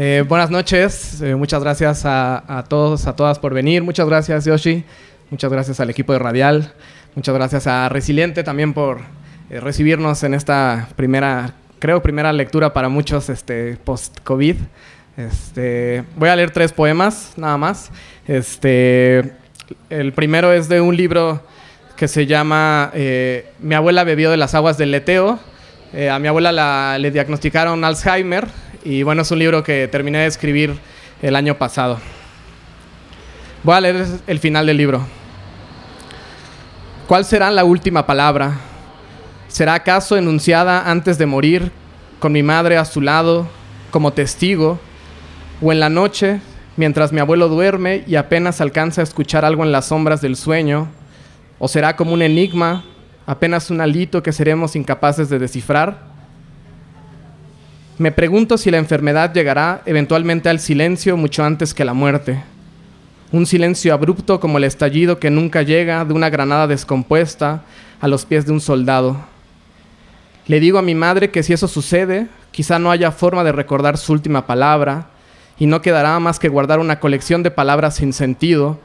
Eh, buenas noches, eh, muchas gracias a, todos, a todas por venir. Muchas gracias, Yoshi. Muchas gracias al equipo de Radial. Muchas gracias a Resiliente también por eh, recibirnos en esta primera, creo, primera lectura para muchos este, post-COVID. Este, voy a leer tres poemas, nada más. Este, el primero es de un libro que se llama Mi abuela bebió de las aguas del leteo. a mi abuela le diagnosticaron Alzheimer y bueno, es un libro que terminé de escribir el año pasado. Voy a leer el final del libro. ¿Cuál será la última palabra? ¿Será acaso enunciada antes de morir, con mi madre a su lado, como testigo, o en la noche, mientras mi abuelo duerme y apenas alcanza a escuchar algo en las sombras del sueño? ¿O será como un enigma, apenas un alito que seremos incapaces de descifrar? Me pregunto si la enfermedad llegará eventualmente al silencio mucho antes que la muerte. Un silencio abrupto como el estallido que nunca llega de una granada descompuesta a los pies de un soldado. Le digo a mi madre que si eso sucede, quizá no haya forma de recordar su última palabra y no quedará más que guardar una colección de palabras sin sentido,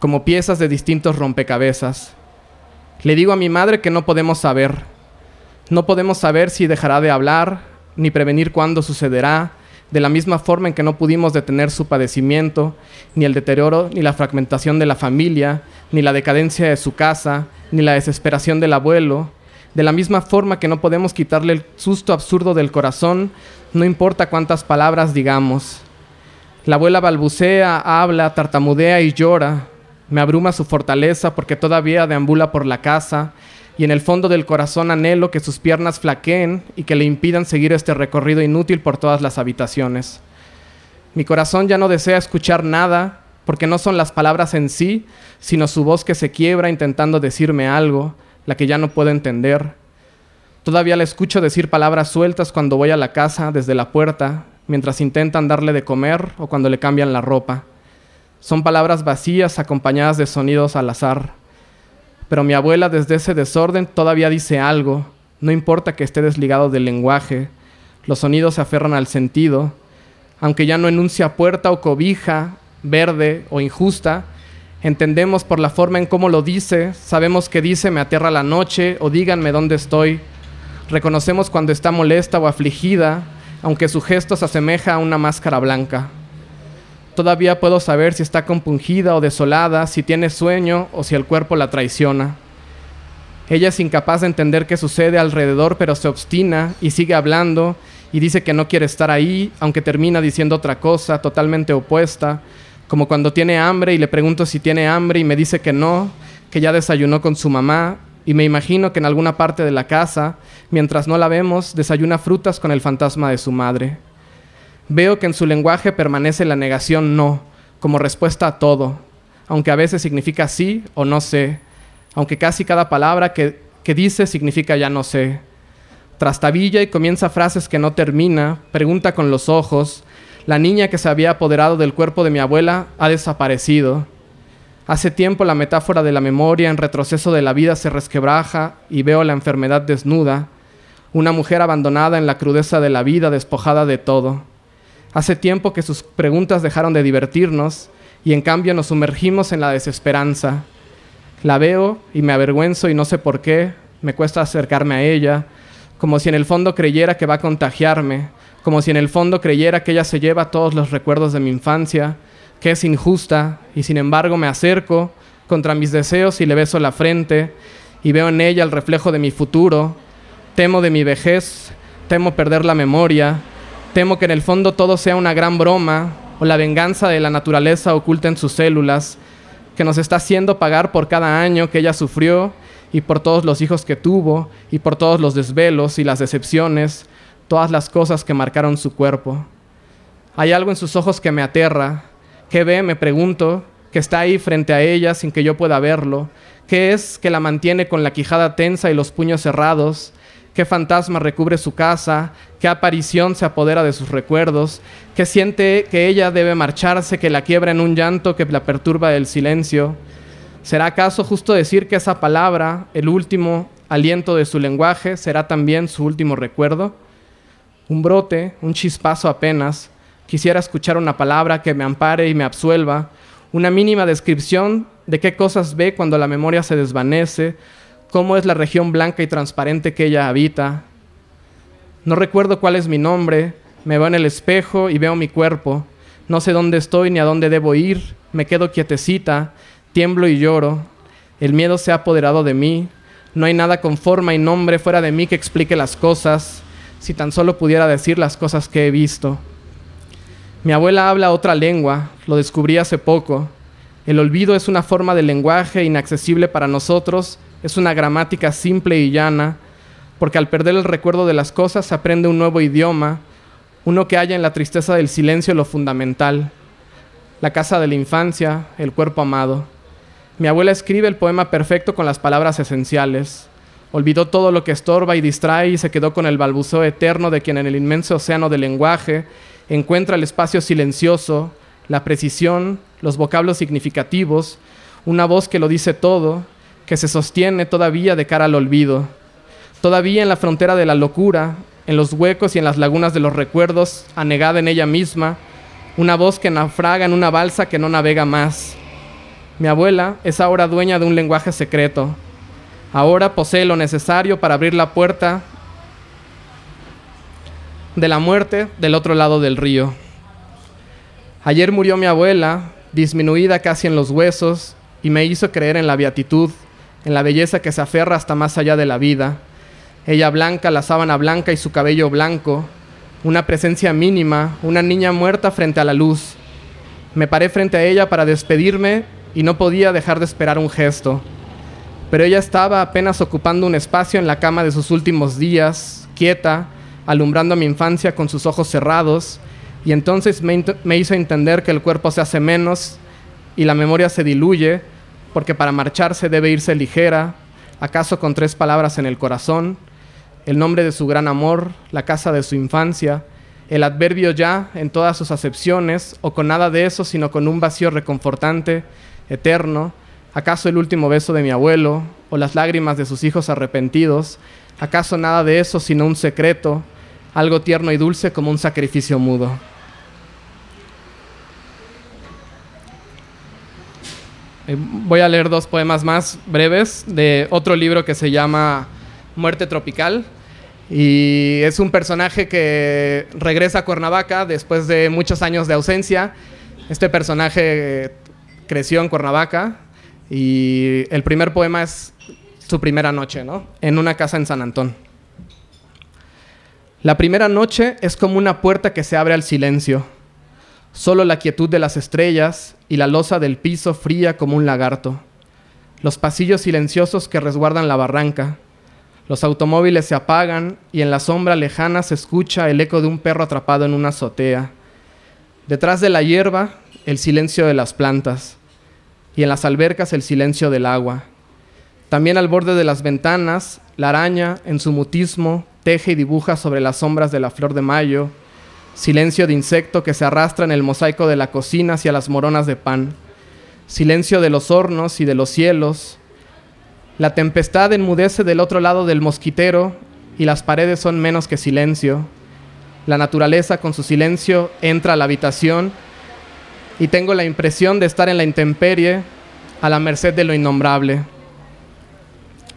como piezas de distintos rompecabezas. Le digo a mi madre que no podemos saber. No podemos saber si dejará de hablar, ni prevenir cuándo sucederá, de la misma forma en que no pudimos detener su padecimiento, ni el deterioro, ni la fragmentación de la familia, ni la decadencia de su casa, ni la desesperación del abuelo, de la misma forma que no podemos quitarle el susto absurdo del corazón, no importa cuántas palabras digamos. La abuela balbucea, habla, tartamudea y llora. Me abruma su fortaleza porque todavía deambula por la casa, y en el fondo del corazón anhelo que sus piernas flaqueen y que le impidan seguir este recorrido inútil por todas las habitaciones. Mi corazón ya no desea escuchar nada, porque no son las palabras en sí, sino su voz que se quiebra intentando decirme algo, la que ya no puedo entender. Todavía le escucho decir palabras sueltas cuando voy a la casa desde la puerta, mientras intentan darle de comer o cuando le cambian la ropa. Son palabras vacías acompañadas de sonidos al azar. Pero mi abuela desde ese desorden todavía dice algo, no importa que esté desligado del lenguaje, los sonidos se aferran al sentido, aunque ya no enuncia puerta o cobija, verde o injusta, entendemos por la forma en cómo lo dice, sabemos que dice me aterra la noche o díganme dónde estoy, reconocemos cuando está molesta o afligida, aunque su gesto se asemeja a una máscara blanca. Todavía puedo saber si está compungida o desolada, si tiene sueño o si el cuerpo la traiciona. Ella es incapaz de entender qué sucede alrededor, pero se obstina y sigue hablando y dice que no quiere estar ahí, aunque termina diciendo otra cosa totalmente opuesta, como cuando tiene hambre y le pregunto si tiene hambre y me dice que no, que ya desayunó con su mamá, y me imagino que en alguna parte de la casa, mientras no la vemos, desayuna frutas con el fantasma de su madre. Veo que en su lenguaje permanece la negación no, como respuesta a todo, aunque a veces significa sí o no sé, aunque casi cada palabra que, dice significa ya no sé. Trastabilla y comienza frases que no termina, pregunta con los ojos, la niña que se había apoderado del cuerpo de mi abuela ha desaparecido. Hace tiempo la metáfora de la memoria en retroceso de la vida se resquebraja y veo la enfermedad desnuda, una mujer abandonada en la crudeza de la vida, despojada de todo. Hace tiempo que sus preguntas dejaron de divertirnos y en cambio nos sumergimos en la desesperanza. La veo y me avergüenzo y no sé por qué, me cuesta acercarme a ella, como si en el fondo creyera que va a contagiarme, como si en el fondo creyera que ella se lleva todos los recuerdos de mi infancia, que es injusta, y sin embargo me acerco contra mis deseos y le beso la frente, y veo en ella el reflejo de mi futuro, temo de mi vejez, temo perder la memoria, Temo que en el fondo todo sea una gran broma o la venganza de la naturaleza oculta en sus células, que nos está haciendo pagar por cada año que ella sufrió y por todos los hijos que tuvo y por todos los desvelos y las decepciones, todas las cosas que marcaron su cuerpo. Hay algo en sus ojos que me aterra. ¿Qué ve? Me pregunto, que está ahí frente a ella sin que yo pueda verlo. ¿Qué es que la mantiene con la quijada tensa y los puños cerrados? Qué fantasma recubre su casa, qué aparición se apodera de sus recuerdos, qué siente que ella debe marcharse, que la quiebra en un llanto que la perturba del silencio. ¿Será acaso justo decir que esa palabra, el último aliento de su lenguaje, será también su último recuerdo? Un brote, un chispazo apenas, Quisiera escuchar una palabra que me ampare y me absuelva, una mínima descripción de qué cosas ve cuando la memoria se desvanece, cómo es la región blanca y transparente que ella habita. No recuerdo cuál es mi nombre, me veo en el espejo y veo mi cuerpo. No sé dónde estoy ni a dónde debo ir, me quedo quietecita, tiemblo y lloro. El miedo se ha apoderado de mí. No hay nada con forma y nombre fuera de mí que explique las cosas, si tan solo pudiera decir las cosas que he visto. Mi abuela habla otra lengua, lo descubrí hace poco. El olvido es una forma de lenguaje inaccesible para nosotros, es una gramática simple y llana, porque al perder el recuerdo de las cosas se aprende un nuevo idioma, uno que haya en la tristeza del silencio lo fundamental, la casa de la infancia, el cuerpo amado. Mi abuela escribe el poema perfecto con las palabras esenciales. Olvidó todo lo que estorba y distrae y se quedó con el balbuceo eterno de quien en el inmenso océano del lenguaje encuentra el espacio silencioso, la precisión, los vocablos significativos, una voz que lo dice todo, que se sostiene todavía de cara al olvido, todavía en la frontera de la locura, en los huecos y en las lagunas de los recuerdos, anegada en ella misma, una voz que naufraga en una balsa que no navega más. Mi abuela es ahora dueña de un lenguaje secreto. Ahora posee lo necesario para abrir la puerta de la muerte del otro lado del río. Ayer murió mi abuela, disminuida casi en los huesos, y me hizo creer en la beatitud, en la belleza que se aferra hasta más allá de la vida. Ella blanca, la sábana blanca y su cabello blanco, una presencia mínima, una niña muerta frente a la luz. Me paré frente a ella para despedirme y no podía dejar de esperar un gesto. Pero ella estaba apenas ocupando un espacio en la cama de sus últimos días, quieta, alumbrando mi infancia con sus ojos cerrados, y entonces me, hizo entender que el cuerpo se hace menos y la memoria se diluye, porque para marcharse debe irse ligera, acaso con tres palabras en el corazón, el nombre de su gran amor, la casa de su infancia, el adverbio ya en todas sus acepciones, o con nada de eso, sino con un vacío reconfortante, eterno, acaso el último beso de mi abuelo, o las lágrimas de sus hijos arrepentidos, acaso nada de eso, sino un secreto, algo tierno y dulce como un sacrificio mudo. Eh, voy a leer dos poemas más breves de otro libro que se llama Muerte Tropical. Y es un personaje que regresa a Cuernavaca después de muchos años de ausencia. Este personaje creció en Cuernavaca y el primer poema es su primera noche, ¿no? En una casa en San Antón. La primera noche es como una puerta que se abre al silencio. Solo la quietud de las estrellas y la losa del piso fría como un lagarto. Los pasillos silenciosos que resguardan la barranca. Los automóviles se apagan y en la sombra lejana se escucha el eco de un perro atrapado en una azotea. Detrás de la hierba, el silencio de las plantas. Y en las albercas, el silencio del agua. También al borde de las ventanas, la araña, en su mutismo, teje y dibuja sobre las sombras de la flor de mayo, silencio de insecto que se arrastra en el mosaico de la cocina hacia las moronas de pan, silencio de los hornos y de los cielos. La tempestad enmudece del otro lado del mosquitero y las paredes son menos que silencio. La naturaleza con su silencio entra a la habitación y tengo la impresión de estar en la intemperie a la merced de lo innombrable.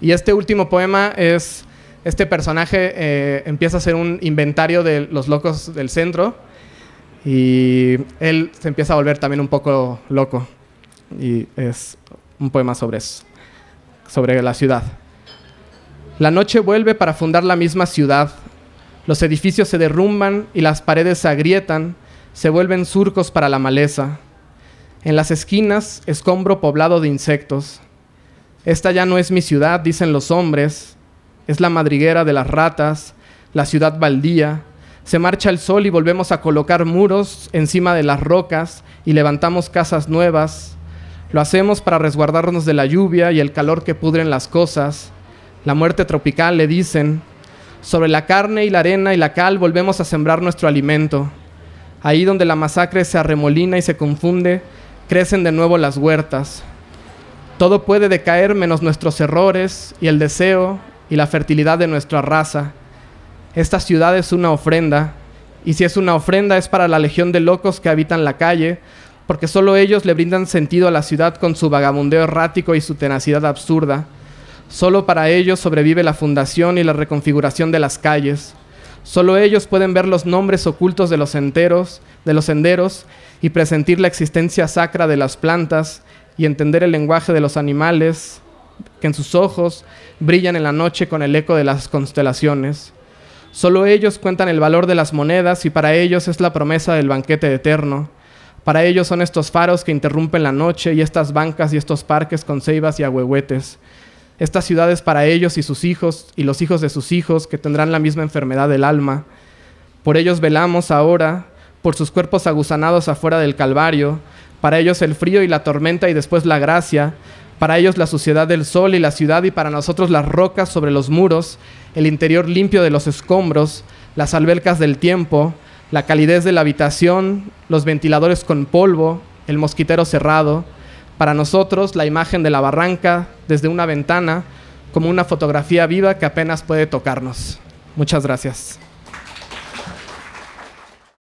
Y este último poema es este personaje eh, empieza a hacer un inventario de los locos del centro y él se empieza a volver también un poco loco. Y es un poema sobre eso, sobre la ciudad. La noche vuelve para fundar la misma ciudad. Los edificios se derrumban y las paredes se agrietan, se vuelven surcos para la maleza. En las esquinas, escombro poblado de insectos. Esta ya no es mi ciudad, dicen los hombres, es la madriguera de las ratas, la ciudad baldía. Se marcha el sol y volvemos a colocar muros encima de las rocas y levantamos casas nuevas. Lo hacemos para resguardarnos de la lluvia y el calor que pudren las cosas. La muerte tropical, le dicen. Sobre la carne y la arena y la cal volvemos a sembrar nuestro alimento. Ahí donde la masacre se arremolina y se confunde, crecen de nuevo las huertas. Todo puede decaer menos nuestros errores y el deseo y la fertilidad de nuestra raza. Esta ciudad es una ofrenda Y si es una ofrenda es para la legión de locos que habitan la calle, porque solo ellos le brindan sentido a la ciudad con su vagabundeo errático y su tenacidad absurda. Solo para ellos sobrevive la fundación y la reconfiguración de las calles. Solo ellos pueden ver los nombres ocultos de los de los senderos y presentir la existencia sacra de las plantas y entender el lenguaje de los animales que en sus ojos brillan en la noche con el eco de las constelaciones. Solo ellos cuentan el valor de las monedas y para ellos es la promesa del banquete eterno. Para ellos son estos faros que interrumpen la noche y estas bancas y estos parques con ceibas y ahuehuetes. Estas ciudades para ellos y sus hijos y los hijos de sus hijos que tendrán la misma enfermedad del alma. Por ellos velamos ahora, por sus cuerpos aguzanados afuera del Calvario, para ellos el frío y la tormenta y después la gracia, para ellos la suciedad del sol y la ciudad y para nosotros las rocas sobre los muros, el interior limpio de los escombros, las albercas del tiempo, la calidez de la habitación, los ventiladores con polvo, el mosquitero cerrado. Para nosotros la imagen de la barranca desde una ventana como una fotografía viva que apenas puede tocarnos. Muchas gracias.